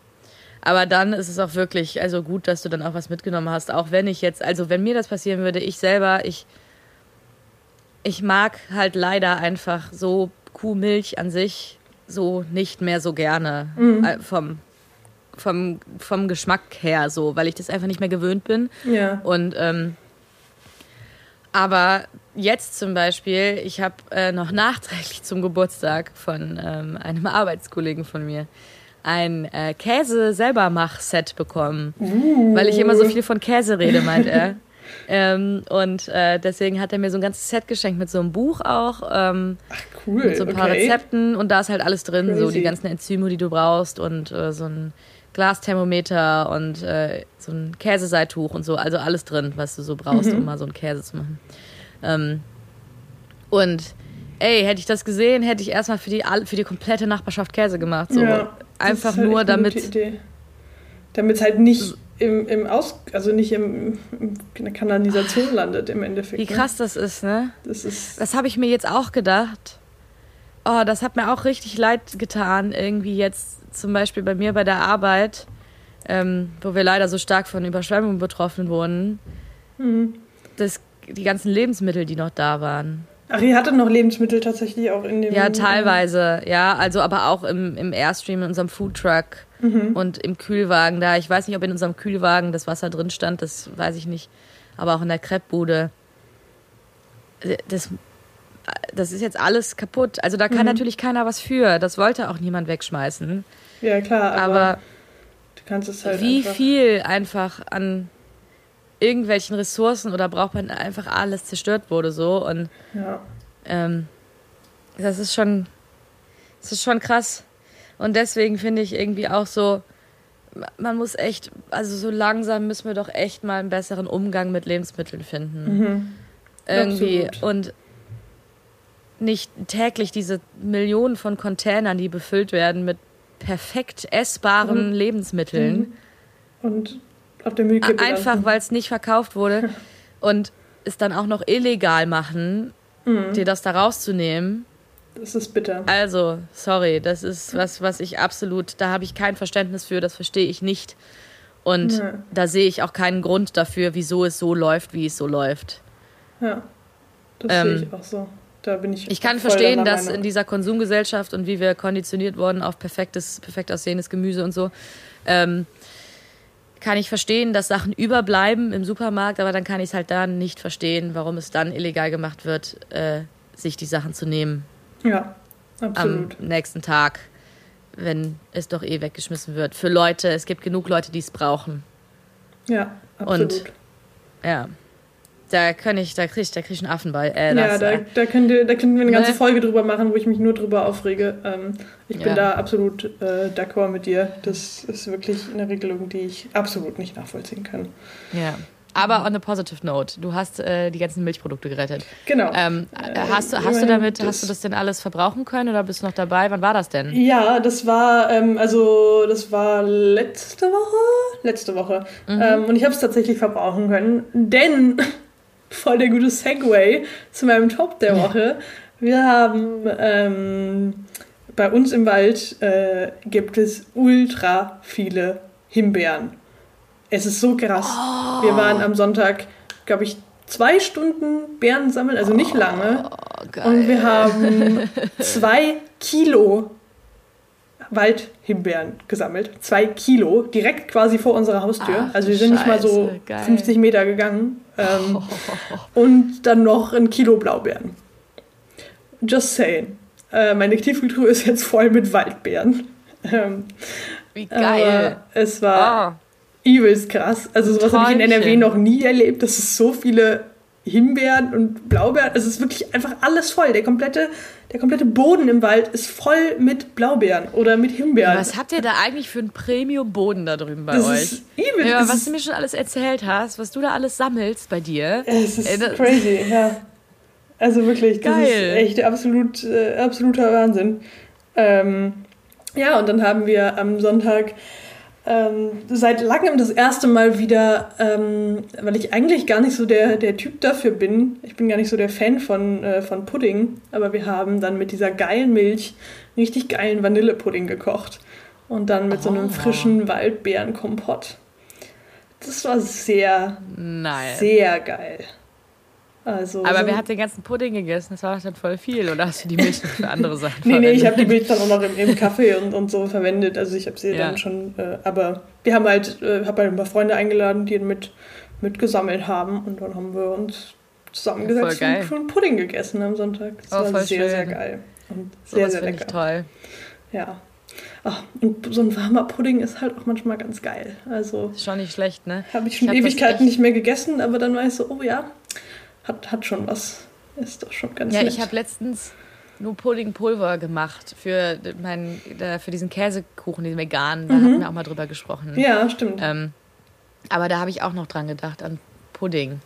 Aber dann ist es auch wirklich, also gut, dass du dann auch was mitgenommen hast. Auch wenn ich jetzt, also wenn mir das passieren würde, ich selber, ich, ich mag halt leider einfach so Kuhmilch an sich so nicht mehr so gerne mhm. Äh, vom, vom, vom Geschmack her so, weil ich das einfach nicht mehr gewöhnt bin. Ja. Und ähm, aber jetzt zum Beispiel, ich habe äh, noch nachträglich zum Geburtstag von ähm, einem Arbeitskollegen von mir ein äh, Käse-selber-Mach-Set bekommen. Uh. Weil ich immer so viel von Käse rede, meint er. Ähm, und äh, deswegen hat er mir so ein ganzes Set geschenkt mit so einem Buch auch. Ähm, Ach cool. Mit so ein paar okay. Rezepten und da ist halt alles drin, Crazy. so die ganzen Enzyme, die du brauchst und äh, so ein Glasthermometer und äh, so ein Käseseituch und so. Also alles drin, was du so brauchst, mhm. um mal so einen Käse zu machen. Ähm, und ey, hätte ich das gesehen, hätte ich erstmal für die, für die komplette Nachbarschaft Käse gemacht. So. Ja, Einfach halt nur damit. Damit es halt nicht im, im Aus, also nicht im, in der Kanalisation landet im Endeffekt. Wie ne? krass ne? das ist, ne? Das ist. Das habe ich mir jetzt auch gedacht. Oh, das hat mir auch richtig leid getan, irgendwie jetzt zum Beispiel bei mir bei der Arbeit, ähm, wo wir leider so stark von Überschwemmungen betroffen wurden. Mhm. Das, die ganzen Lebensmittel, die noch da waren. Ach, ihr hattet noch Lebensmittel tatsächlich auch in dem. Ja, teilweise, ja. Also aber auch im, im Airstream, in unserem Foodtruck mhm. und im Kühlwagen da. Ich weiß nicht, ob in unserem Kühlwagen das Wasser drin stand, das weiß ich nicht. Aber auch in der Kreppbude. Das, das ist jetzt alles kaputt. Also da kann mhm. natürlich keiner was für. Das wollte auch niemand wegschmeißen. Ja, klar. Aber, aber du kannst es halt. Wie viel einfach an irgendwelchen Ressourcen oder braucht man einfach alles zerstört wurde so und ja. ähm, das ist schon das ist schon krass und deswegen finde ich irgendwie auch so man muss echt also so langsam müssen wir doch echt mal einen besseren Umgang mit Lebensmitteln finden mhm. irgendwie Absolut. und nicht täglich diese Millionen von Containern die befüllt werden mit perfekt essbaren mhm. Lebensmitteln mhm. und auf der Müllkippe Einfach, weil es nicht verkauft wurde und es dann auch noch illegal machen, mhm. dir das da rauszunehmen. Das ist bitter. Also, sorry, das ist was, was ich absolut, da habe ich kein Verständnis für, das verstehe ich nicht. Und ja. da sehe ich auch keinen Grund dafür, wieso es so läuft, wie es so läuft. Ja, das ähm, sehe ich auch so. Da bin ich. Ich kann verstehen, dass in dieser Konsumgesellschaft und wie wir konditioniert wurden auf perfektes, perfekt aussehendes Gemüse und so, ähm, kann ich verstehen, dass Sachen überbleiben im Supermarkt, aber dann kann ich es halt dann nicht verstehen, warum es dann illegal gemacht wird, äh, sich die Sachen zu nehmen. Ja, absolut. Am nächsten Tag, wenn es doch eh weggeschmissen wird. Für Leute, es gibt genug Leute, die es brauchen. Ja, absolut. Und ja. Da kann ich, da kriege ich, da krieg ich einen Affenball. Äh, ja, da, äh, da, könnt ihr, da könnten wir eine ganze ne? Folge drüber machen, wo ich mich nur drüber aufrege. Ähm, ich bin ja. da absolut äh, d'accord mit dir. Das ist wirklich eine Regelung, die ich absolut nicht nachvollziehen kann. Ja. Aber on a positive note, du hast äh, die ganzen Milchprodukte gerettet. Genau. Ähm, äh, hast, hast du damit, hast du das denn alles verbrauchen können oder bist du noch dabei? Wann war das denn? Ja, das war, ähm, also das war letzte Woche. Letzte Woche. Mhm. Ähm, und ich habe es tatsächlich verbrauchen können, denn voll der gute Segway zu meinem Top der Woche. Wir haben ähm, bei uns im Wald äh, gibt es ultra viele Himbeeren. Es ist so krass. Oh. Wir waren am Sonntag, glaube ich, zwei Stunden Beeren sammeln, also nicht lange. Oh, und wir haben zwei Kilo Waldhimbeeren gesammelt. Zwei Kilo, direkt quasi vor unserer Haustür. Ach, also wir sind Scheiße, nicht mal so geil. 50 Meter gegangen. Ähm, oh. Und dann noch ein Kilo Blaubeeren. Just saying. Äh, meine Tiefkühltruhe ist jetzt voll mit Waldbeeren. Ähm, Wie geil. es war oh. übelst krass. Also sowas habe ich in NRW noch nie erlebt, dass es so viele Himbeeren und Blaubeeren. Also es ist wirklich einfach alles voll. Der komplette, der komplette Boden im Wald ist voll mit Blaubeeren oder mit Himbeeren. Was habt ihr da eigentlich für einen Premium-Boden da drüben bei das euch? Übel. Ja, was du mir schon alles erzählt hast, was du da alles sammelst bei dir. Es ist Ey, crazy, ja. Also wirklich, das Geil. ist echt absolut, äh, absoluter Wahnsinn. Ähm, ja, und dann haben wir am Sonntag ähm, seit langem das erste Mal wieder, ähm, weil ich eigentlich gar nicht so der, der Typ dafür bin. Ich bin gar nicht so der Fan von, äh, von Pudding, aber wir haben dann mit dieser geilen Milch richtig geilen Vanillepudding gekocht. Und dann mit oh. so einem oh. frischen Waldbeerenkompott. Das war sehr, nice. sehr geil. Also aber wer hat den ganzen Pudding gegessen? Das war dann voll viel. Oder hast du die Milch für andere Sachen Nee, nee, ich habe die Milch dann auch noch im, im Kaffee und, und so verwendet. Also ich habe sie ja. dann schon. Äh, aber wir haben halt, äh, habe halt ein paar Freunde eingeladen, die mit, mitgesammelt haben. Und dann haben wir uns zusammengesetzt und schon Pudding gegessen am Sonntag. Das oh, war sehr, schön. sehr geil. Und sehr, so sehr lecker. Ich toll. Ja. Ach, und so ein warmer Pudding ist halt auch manchmal ganz geil. Also ist schon nicht schlecht, ne? Habe ich schon ich Ewigkeiten nicht mehr gegessen, aber dann war ich so, oh ja, hat, hat schon was. Ist doch schon ganz Ja, nett. ich habe letztens nur Puddingpulver gemacht für, mein, für diesen Käsekuchen, diesen veganen. Da mhm. hatten wir auch mal drüber gesprochen. Ja, stimmt. Ähm, aber da habe ich auch noch dran gedacht, an Pudding.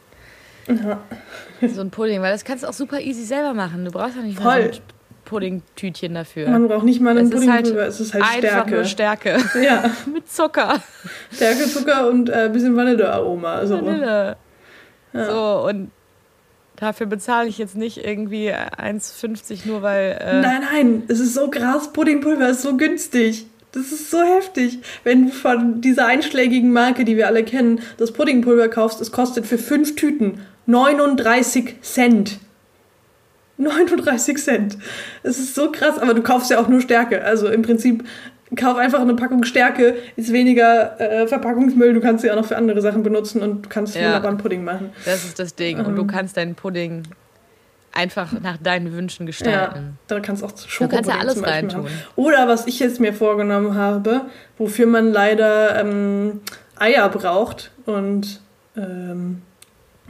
Ja. So ein Pudding, weil das kannst du auch super easy selber machen. Du brauchst ja nicht Voll. mal so ein Puddingtütchen dafür. Man braucht nicht mal ein Puddingpulver, halt es ist halt einfach Stärke. nur Stärke. Ja. Mit Zucker. Stärke, Zucker und ein äh, bisschen Vanillearoma. So. Vanille. Ja. So, und Dafür bezahle ich jetzt nicht irgendwie 1,50 nur weil. Äh nein, nein, es ist so krass. Puddingpulver ist so günstig. Das ist so heftig. Wenn du von dieser einschlägigen Marke, die wir alle kennen, das Puddingpulver kaufst, es kostet für fünf Tüten 39 Cent. 39 Cent. Es ist so krass, aber du kaufst ja auch nur Stärke. Also im Prinzip kauf einfach eine Packung Stärke, ist weniger äh, Verpackungsmüll, du kannst sie auch noch für andere Sachen benutzen und du kannst ja. wunderbar einen Pudding machen. Das ist das Ding. Und du ähm. kannst deinen Pudding einfach nach deinen Wünschen gestalten. Ja, da kannst du auch Schokopudding Du kannst ja alles reintun. Oder was ich jetzt mir vorgenommen habe, wofür man leider ähm, Eier braucht und ähm,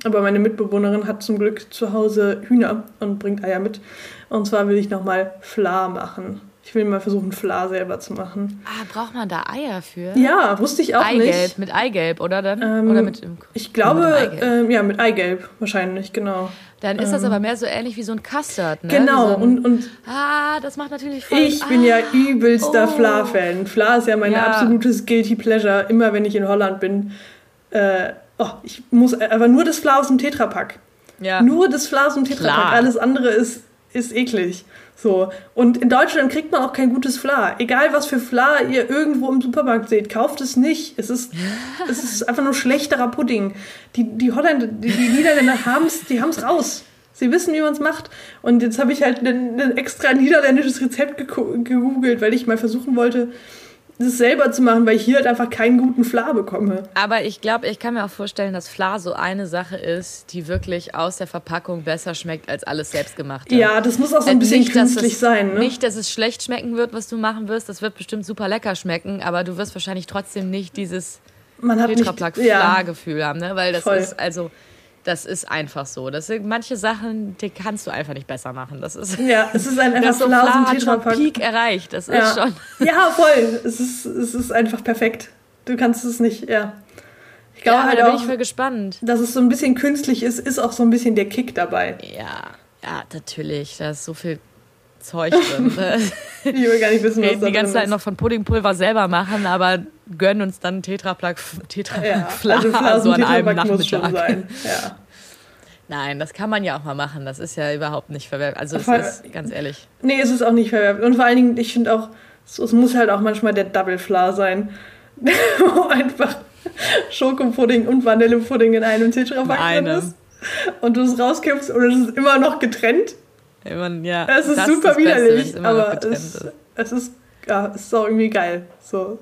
aber meine Mitbewohnerin hat zum Glück zu Hause Hühner und bringt Eier mit. Und zwar will ich nochmal Fla machen. Ich will mal versuchen, Fla selber zu machen. Ah, braucht man da Eier für? Ja, wusste ich auch Eigelb, nicht. mit Eigelb, oder dann? Ähm, oder mit, ich glaube, mit ähm, ja, mit Eigelb wahrscheinlich, genau. Dann ist das ähm, aber mehr so ähnlich wie so ein Custard, ne? Genau, so ein, und, und. Ah, das macht natürlich voll. Ich ah, bin ja ah, übelster oh. Fla-Fan. Fla ist ja mein ja. absolutes Guilty Pleasure, immer wenn ich in Holland bin. Äh, oh, ich muss aber nur das Fla aus dem Tetrapack. Ja. Nur das Fla aus dem Tetrapack. Alles andere ist, ist eklig. So. Und in Deutschland kriegt man auch kein gutes Fla. Egal was für Fla ihr irgendwo im Supermarkt seht, kauft es nicht. Es ist, es ist einfach nur schlechterer Pudding. Die, die Holländer, die, die Niederländer haben es die haben's raus. Sie wissen, wie man es macht. Und jetzt habe ich halt ein, ein, extra niederländisches Rezept gegoogelt, weil ich mal versuchen wollte, das selber zu machen, weil ich hier halt einfach keinen guten Fla bekomme. Aber ich glaube, ich kann mir auch vorstellen, dass Fla so eine Sache ist, die wirklich aus der Verpackung besser schmeckt als alles selbstgemachte. Ja, das muss auch so ein äh, bisschen nicht, künstlich es, sein. Ne? Nicht, dass es schlecht schmecken wird, was du machen wirst. Das wird bestimmt super lecker schmecken, aber du wirst wahrscheinlich trotzdem nicht dieses Man hat Tetraplack-Fla-Gefühl ja, haben, ne? Weil das voll. ist also das ist einfach so. Das sind manche Sachen, die kannst du einfach nicht besser machen. Das ist ja, es ist ein einfach so hat schon Peak erreicht. Das ja. ist schon. Ja, voll. Es ist, es ist einfach perfekt. Du kannst es nicht, ja. Ich glaube ja, halt da bin auch, ich voll gespannt. Dass es so ein bisschen künstlich ist, ist auch so ein bisschen der Kick dabei. Ja, ja, natürlich. Da ist so viel Zeug drin. ich will gar nicht wissen, was da Die ganze Zeit noch von Puddingpulver selber machen, aber gönnen uns dann Tetraplack, Tetraplack ja, also so an einem Nachmittag. Ja. Nein, das kann man ja auch mal machen. Das ist ja überhaupt nicht verwerflich. Also es ist ganz ehrlich. Nee, es ist auch nicht verwerflich. Und vor allen Dingen, ich finde auch, es muss halt auch manchmal der Double Fla sein. Wo einfach Schokopudding und Vanillepudding in einem Tetrapack drin ist. Und du es rauskippst und es ist immer noch getrennt. Immer, ja, es ist super ist widerlich, aber es, ist. es ist, ja, es ist auch irgendwie geil. So.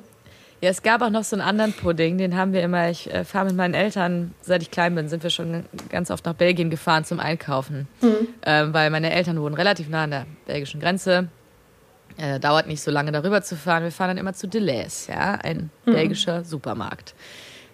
Ja, es gab auch noch so einen anderen Pudding, den haben wir immer, ich äh, fahre mit meinen Eltern, seit ich klein bin, sind wir schon ganz oft nach Belgien gefahren zum Einkaufen. Mhm. Ähm, weil meine Eltern wohnen relativ nah an der belgischen Grenze. Äh, dauert nicht so lange darüber zu fahren. Wir fahren dann immer zu Deleuze, ja, ein mhm. belgischer Supermarkt.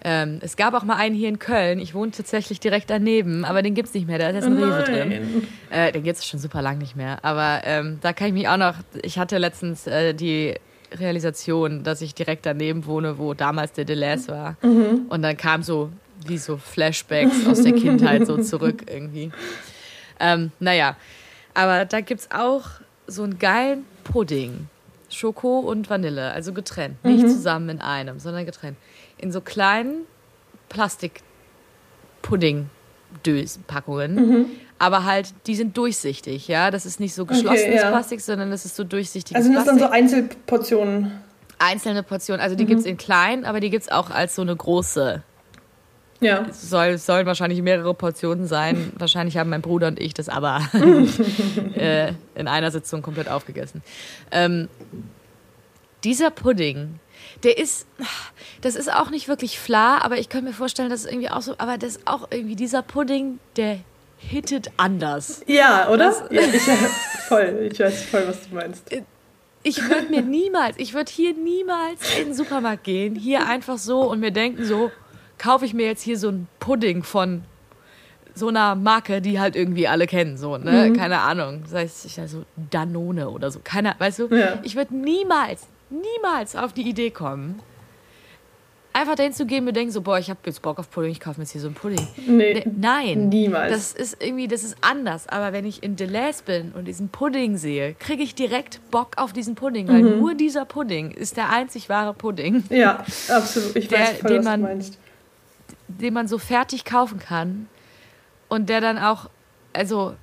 Ähm, es gab auch mal einen hier in Köln. Ich wohne tatsächlich direkt daneben, aber den gibt es nicht mehr. Da ist jetzt ein Rewe drin. Äh, den gibt es schon super lang nicht mehr. Aber ähm, da kann ich mich auch noch. Ich hatte letztens äh, die Realisation, dass ich direkt daneben wohne, wo damals der Deleuze war. Mhm. Und dann kam so wie so Flashbacks aus der Kindheit so zurück irgendwie. Ähm, naja, aber da gibt es auch so einen geilen Pudding. Schoko und Vanille, also getrennt. Mhm. Nicht zusammen in einem, sondern getrennt in so kleinen Plastik-Pudding-Dösen-Packungen. Mhm. Aber halt, die sind durchsichtig, ja. Das ist nicht so geschlossenes okay, ja. Plastik, sondern das ist so durchsichtig. Also sind das dann so Einzelportionen? Einzelne Portionen. Also die mhm. gibt es in klein, aber die gibt es auch als so eine große. Ja. Es soll, sollen wahrscheinlich mehrere Portionen sein. wahrscheinlich haben mein Bruder und ich das aber äh, in einer Sitzung komplett aufgegessen. Ähm, dieser Pudding der ist, das ist auch nicht wirklich Fla, aber ich könnte mir vorstellen, dass es irgendwie auch so, aber das ist auch irgendwie dieser Pudding, der hittet anders. Ja, oder? Das, ja, ich, voll, ich weiß voll, was du meinst. Äh, ich würde mir niemals, ich würde hier niemals in den Supermarkt gehen, hier einfach so und mir denken so, kaufe ich mir jetzt hier so einen Pudding von so einer Marke, die halt irgendwie alle kennen, so, ne? Mhm. Keine Ahnung. Das heißt, also Danone oder so. Keine, weißt du? Ja. Ich würde niemals, niemals auf die Idee kommen, einfach dahin zu gehen und denken so, boah, ich habe jetzt Bock auf Pudding, ich kaufe mir jetzt hier so einen Pudding. Nee, ne, Nein. Niemals. Das ist irgendwie, das ist anders. Aber wenn ich in Deleuze bin und diesen Pudding sehe, kriege ich direkt Bock auf diesen Pudding, weil mhm. nur dieser Pudding ist der einzig wahre Pudding. Ja, absolut. Ich der, weiß voll, den was man, du meinst. Den man so fertig kaufen kann und der dann auch, also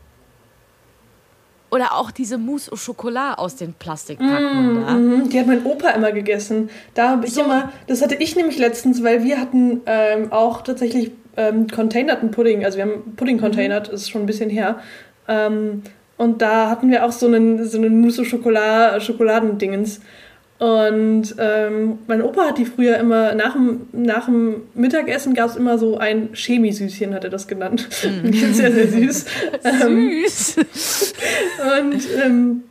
oder auch diese Mousse au Chocolat aus den Plastikpackungen mm, da. Mm, die hat mein Opa immer gegessen. Da habe ich so. immer, das hatte ich nämlich letztens, weil wir hatten ähm, auch tatsächlich ähm, containerten Pudding, also wir haben Pudding containert, mhm. ist schon ein bisschen her. Ähm, und da hatten wir auch so einen, so einen Mousse au Chocolat, Schokoladendingens. Und ähm, mein Opa hat die früher immer, nach dem, nach dem Mittagessen gab es immer so ein Chemisüßchen, hat er das genannt. Mm. sehr, sehr süß. süß. und ähm,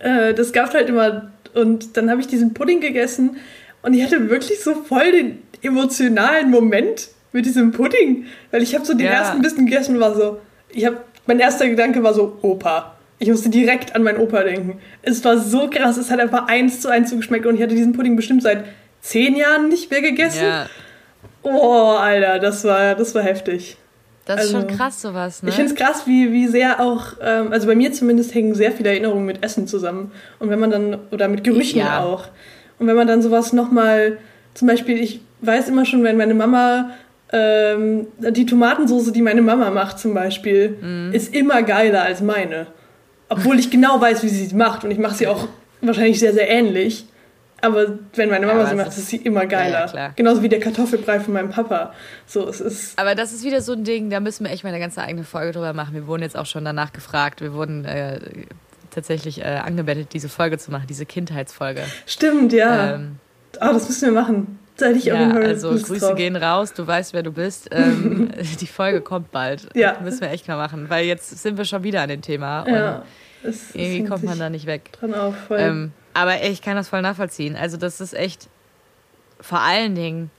äh, das gab es halt immer. Und dann habe ich diesen Pudding gegessen und ich hatte wirklich so voll den emotionalen Moment mit diesem Pudding. Weil ich habe so den ja. ersten Bissen gegessen und war so, ich habe, mein erster Gedanke war so, Opa. Ich musste direkt an meinen Opa denken. Es war so krass, es hat einfach eins zu eins zugeschmeckt und ich hatte diesen Pudding bestimmt seit zehn Jahren nicht mehr gegessen. Ja. Oh, Alter, das war, das war heftig. Das also, ist schon also, krass, sowas, ne? Ich finde es krass, wie, wie sehr auch, ähm, also bei mir zumindest hängen sehr viele Erinnerungen mit Essen zusammen. Und wenn man dann, oder mit Gerüchen ja. auch. Und wenn man dann sowas nochmal, zum Beispiel, ich weiß immer schon, wenn meine Mama ähm, die Tomatensauce, die meine Mama macht zum Beispiel, mm. ist immer geiler als meine. Obwohl ich genau weiß, wie sie sie macht und ich mache sie auch wahrscheinlich sehr, sehr ähnlich. Aber wenn meine Mama ja, sie macht, ist sie immer geiler. Ja, ja, Genauso wie der Kartoffelbrei von meinem Papa. So, es ist. Aber das ist wieder so ein Ding, da müssen wir echt mal eine ganze eigene Folge drüber machen. Wir wurden jetzt auch schon danach gefragt. Wir wurden äh, tatsächlich äh, angebettet, diese Folge zu machen, diese Kindheitsfolge. Stimmt, ja. Ähm, Ah, das müssen wir machen. Da hätte ich ja, Fall Also Lust Grüße drauf. gehen raus, du weißt, wer du bist. Ähm, die Folge kommt bald. Ja. Das müssen wir echt mal machen, weil jetzt sind wir schon wieder an dem Thema. Ja. Es, irgendwie kommt man da nicht weg. Dran auf, voll. Ähm, aber ich kann das voll nachvollziehen. Also das ist echt vor allen Dingen,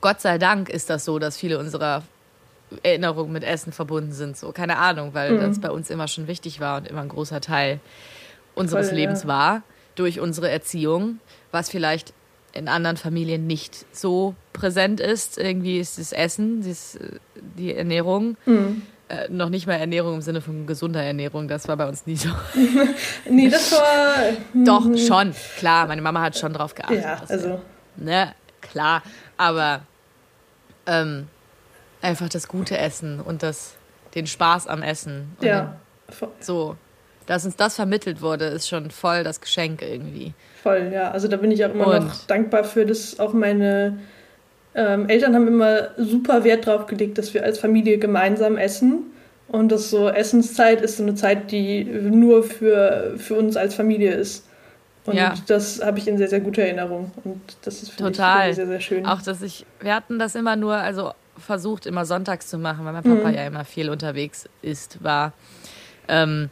Gott sei Dank ist das so, dass viele unserer Erinnerungen mit Essen verbunden sind. So, keine Ahnung, weil mhm. das bei uns immer schon wichtig war und immer ein großer Teil unseres voll, Lebens ja. war durch unsere Erziehung, was vielleicht in anderen Familien nicht so präsent ist. Irgendwie ist das Essen, das, die Ernährung. Mhm. Äh, noch nicht mal Ernährung im Sinne von gesunder Ernährung, das war bei uns nie so. nee, das war. Doch, mhm. schon, klar. Meine Mama hat schon drauf geachtet. Ja, also. ne, klar. Aber ähm, einfach das gute Essen und das, den Spaß am Essen. ja. Den, so. Dass uns das vermittelt wurde, ist schon voll das Geschenk irgendwie. Voll, ja. Also da bin ich auch immer und? noch dankbar für, dass auch meine ähm, Eltern haben immer super Wert drauf gelegt, dass wir als Familie gemeinsam essen. Und dass so Essenszeit ist so eine Zeit, die nur für, für uns als Familie ist. Und ja. das habe ich in sehr, sehr guter Erinnerung. Und das ist für Total. mich sehr, sehr schön. Auch, dass ich, wir hatten das immer nur, also versucht immer sonntags zu machen, weil mein Papa mhm. ja immer viel unterwegs ist, war. Ähm,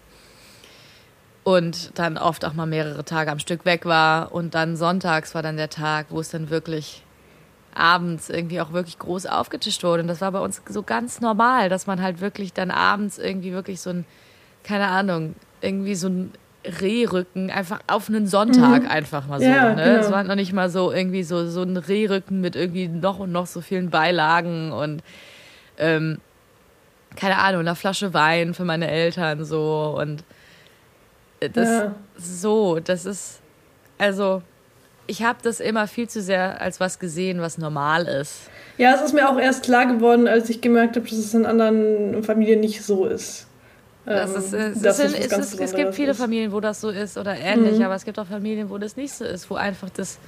und dann oft auch mal mehrere Tage am Stück weg war. Und dann sonntags war dann der Tag, wo es dann wirklich abends irgendwie auch wirklich groß aufgetischt wurde. Und das war bei uns so ganz normal, dass man halt wirklich dann abends irgendwie wirklich so ein, keine Ahnung, irgendwie so ein Rehrücken einfach auf einen Sonntag mhm. einfach mal so. Ja, ne? Genau. Es war noch nicht mal so irgendwie so, so ein Rehrücken mit irgendwie noch und noch so vielen Beilagen und ähm, keine Ahnung, eine Flasche Wein für meine Eltern so und äh, das ja. so, das ist also ich habe das immer viel zu sehr als was gesehen, was normal ist. Ja, es ist mir auch erst klar geworden, als ich gemerkt habe, dass es in anderen Familien nicht so ist. Das ähm, ist, es, das ist, ist, es, es, gibt viele. Familien, wo das so ist oder ähnlich, mhm. aber es gibt auch Familien, wo das nicht so ist, wo einfach das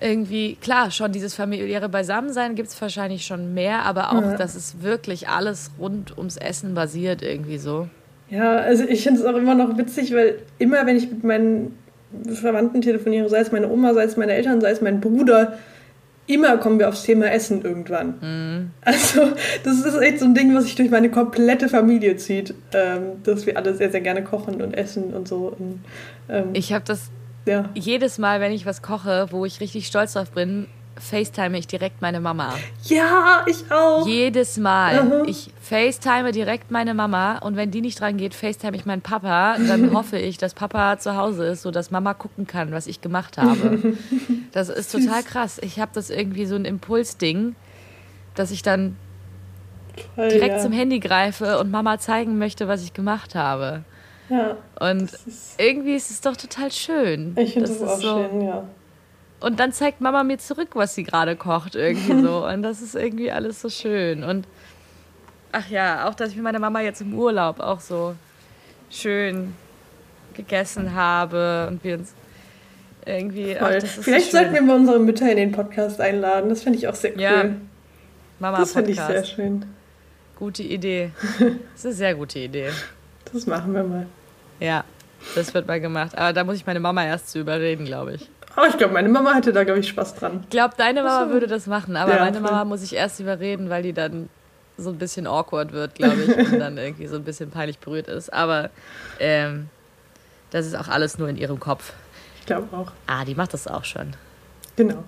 irgendwie, klar, schon dieses familiäre Beisammensein gibt es wahrscheinlich schon mehr, aber auch, ja. dass es wirklich alles rund ums Essen basiert, irgendwie so. Ja, also ich finde es auch immer noch witzig, weil immer, wenn ich mit meinen Verwandten telefoniere, sei es meine Oma, sei es meine Eltern, sei es mein Bruder, immer kommen wir aufs Thema Essen irgendwann. Mhm. Also, das ist echt so ein Ding, was sich durch meine komplette Familie zieht, ähm, dass wir alle sehr, sehr gerne kochen und essen und so. Und, ähm, ich habe das ja. jedes Mal, wenn ich was koche, wo ich richtig stolz drauf bin, FaceTime ich direkt meine Mama. Ja, ich auch. Jedes Mal. -huh. Ich FaceTime direkt meine Mama und wenn die nicht dran geht, FaceTime ich meinen Papa. Dann hoffe ich, dass Papa zu Hause ist, sodass Mama gucken kann, was ich gemacht habe. Das ist total krass. Ich habe das irgendwie so ein Impulsding, dass ich dann Voll, direkt ja. zum Handy greife und Mama zeigen möchte, was ich gemacht habe. Ja. Und ist irgendwie ist es doch total schön. Ich finde das, das auch so, schön, ja. Und dann zeigt Mama mir zurück, was sie gerade kocht, irgendwie so. Und das ist irgendwie alles so schön. Und ach ja, auch dass ich mit meiner Mama jetzt im Urlaub auch so schön gegessen habe und wir uns irgendwie. Ach, Vielleicht so sollten wir mal unsere Mütter in den Podcast einladen. Das finde ich auch sehr cool. Ja, Mama das finde ich sehr schön. Gute Idee. Das ist eine sehr gute Idee. Das machen wir mal. Ja, das wird mal gemacht. Aber da muss ich meine Mama erst zu überreden, glaube ich. Aber oh, ich glaube, meine Mama hätte da, glaube ich, Spaß dran. Ich glaube, deine Mama würde das machen, aber ja, meine Mama muss ich erst überreden, weil die dann so ein bisschen awkward wird, glaube ich, und dann irgendwie so ein bisschen peinlich berührt ist. Aber ähm, das ist auch alles nur in ihrem Kopf. Ich glaube auch. Ah, die macht das auch schon. Genau.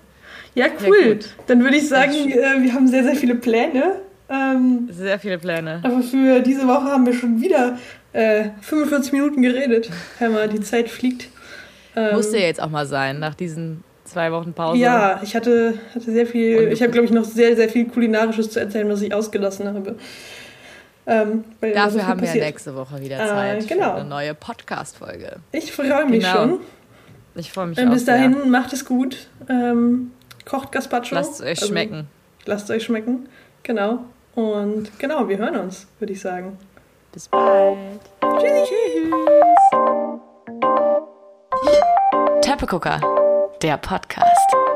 Ja, cool. Ja, dann würde ich sagen, äh, wir haben sehr, sehr viele Pläne. Ähm, sehr viele Pläne. Aber für diese Woche haben wir schon wieder äh, 45 Minuten geredet. Hör mal, die Zeit fliegt. Ähm, Musste ja jetzt auch mal sein, nach diesen zwei Wochen Pause. Ja, ich hatte, hatte sehr viel, ich habe, glaube ich, noch sehr, sehr viel Kulinarisches zu erzählen, was ich ausgelassen habe. Ähm, Dafür haben passiert. wir nächste Woche wieder äh, Zeit äh, genau. für eine neue Podcast-Folge. Ich freue mich genau. schon. Ich freue mich ähm, auch. Bis dahin, sehr. macht es gut. Ähm, kocht Gazpacho. Lasst es euch also, schmecken. Lasst es euch schmecken. Genau. Und genau, wir hören uns, würde ich sagen. Bis bald. Tschüssi. Tschüss. Teppegucker, der Podcast.